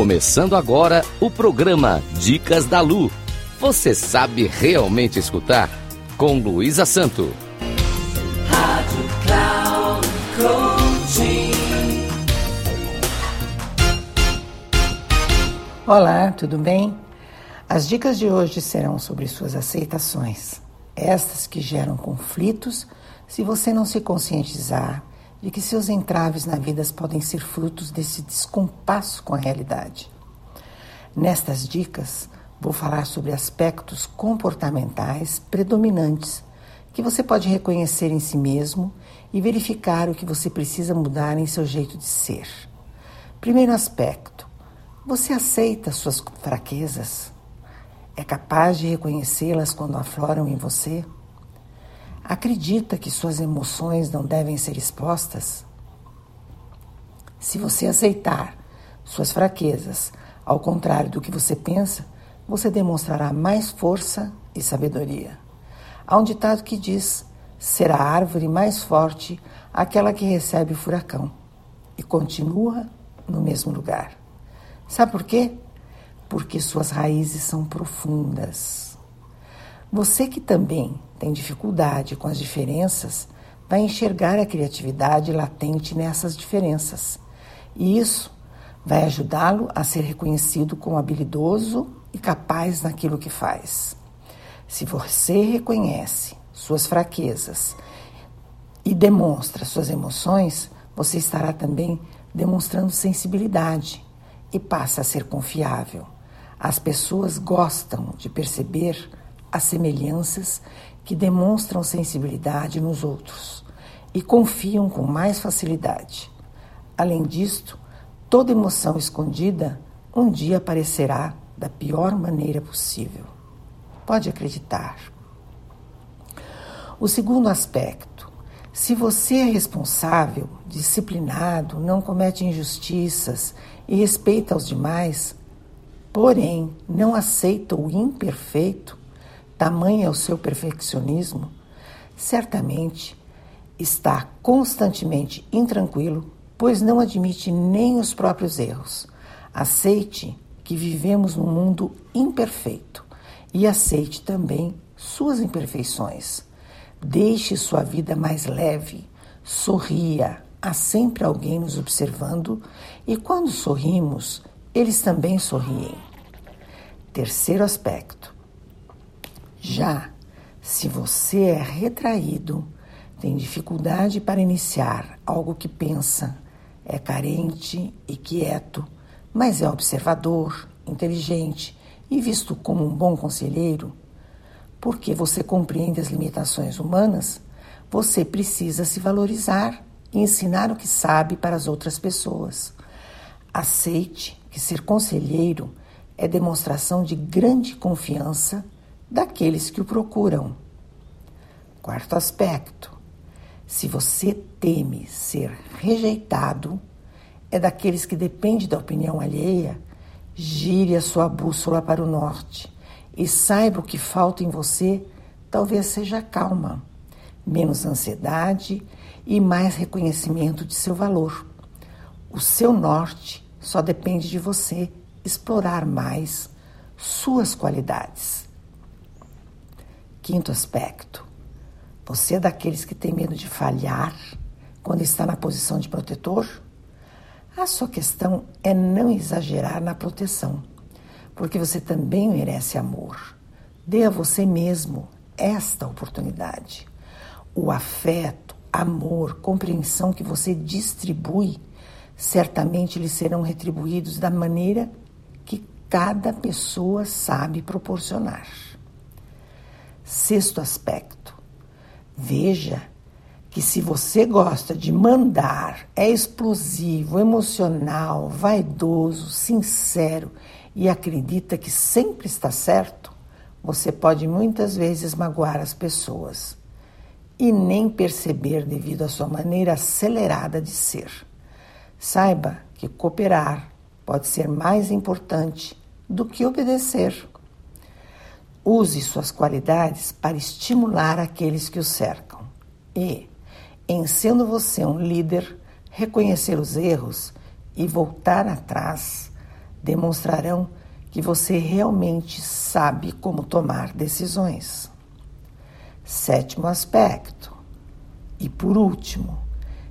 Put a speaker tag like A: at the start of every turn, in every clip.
A: Começando agora o programa Dicas da Lu. Você sabe realmente escutar? Com Luísa Santo.
B: Rádio Cloud Coaching.
C: Olá, tudo bem? As dicas de hoje serão sobre suas aceitações, estas que geram conflitos se você não se conscientizar de que seus entraves na vida podem ser frutos desse descompasso com a realidade. Nestas dicas, vou falar sobre aspectos comportamentais predominantes que você pode reconhecer em si mesmo e verificar o que você precisa mudar em seu jeito de ser. Primeiro aspecto: você aceita suas fraquezas? É capaz de reconhecê-las quando afloram em você? Acredita que suas emoções não devem ser expostas? Se você aceitar suas fraquezas, ao contrário do que você pensa, você demonstrará mais força e sabedoria. Há um ditado que diz: será a árvore mais forte aquela que recebe o furacão e continua no mesmo lugar. Sabe por quê? Porque suas raízes são profundas. Você que também tem dificuldade com as diferenças, vai enxergar a criatividade latente nessas diferenças. E isso vai ajudá-lo a ser reconhecido como habilidoso e capaz naquilo que faz. Se você reconhece suas fraquezas e demonstra suas emoções, você estará também demonstrando sensibilidade e passa a ser confiável. As pessoas gostam de perceber as semelhanças que demonstram sensibilidade nos outros e confiam com mais facilidade. Além disto, toda emoção escondida um dia aparecerá da pior maneira possível. Pode acreditar. O segundo aspecto: se você é responsável, disciplinado, não comete injustiças e respeita os demais, porém não aceita o imperfeito, tamanho é o seu perfeccionismo, certamente está constantemente intranquilo, pois não admite nem os próprios erros. Aceite que vivemos num mundo imperfeito e aceite também suas imperfeições. Deixe sua vida mais leve, sorria, há sempre alguém nos observando e quando sorrimos, eles também sorriem. Terceiro aspecto: já se você é retraído, tem dificuldade para iniciar algo que pensa, é carente e quieto, mas é observador, inteligente e visto como um bom conselheiro, porque você compreende as limitações humanas, você precisa se valorizar e ensinar o que sabe para as outras pessoas. Aceite que ser conselheiro é demonstração de grande confiança daqueles que o procuram. Quarto aspecto: se você teme ser rejeitado, é daqueles que depende da opinião alheia, gire a sua bússola para o norte e saiba o que falta em você, talvez seja calma, menos ansiedade e mais reconhecimento de seu valor. O seu norte só depende de você explorar mais suas qualidades. Quinto aspecto: você é daqueles que tem medo de falhar quando está na posição de protetor? A sua questão é não exagerar na proteção, porque você também merece amor. Dê a você mesmo esta oportunidade. O afeto, amor, compreensão que você distribui certamente lhe serão retribuídos da maneira que cada pessoa sabe proporcionar. Sexto aspecto. Veja que se você gosta de mandar, é explosivo, emocional, vaidoso, sincero e acredita que sempre está certo, você pode muitas vezes magoar as pessoas e nem perceber devido à sua maneira acelerada de ser. Saiba que cooperar pode ser mais importante do que obedecer. Use suas qualidades para estimular aqueles que o cercam. E, em sendo você um líder, reconhecer os erros e voltar atrás demonstrarão que você realmente sabe como tomar decisões. Sétimo aspecto. E por último,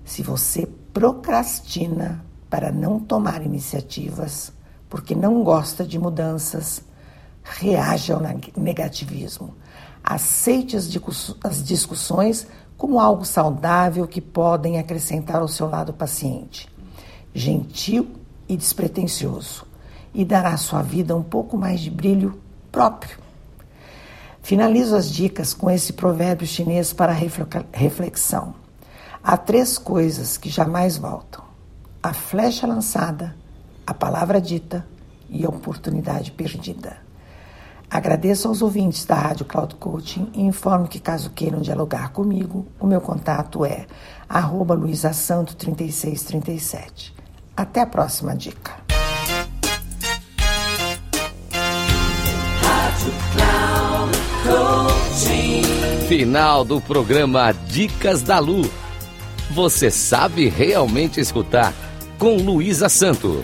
C: se você procrastina para não tomar iniciativas porque não gosta de mudanças, reaja ao negativismo. Aceite as discussões como algo saudável que podem acrescentar ao seu lado paciente, gentil e despretensioso, e dará à sua vida um pouco mais de brilho próprio. Finalizo as dicas com esse provérbio chinês para reflexão. Há três coisas que jamais voltam: a flecha lançada, a palavra dita e a oportunidade perdida. Agradeço aos ouvintes da Rádio Cloud Coaching e informo que, caso queiram dialogar comigo, o meu contato é arroba luisasanto3637. Até a próxima dica.
A: Final do programa Dicas da Lu. Você sabe realmente escutar com Luísa Santo.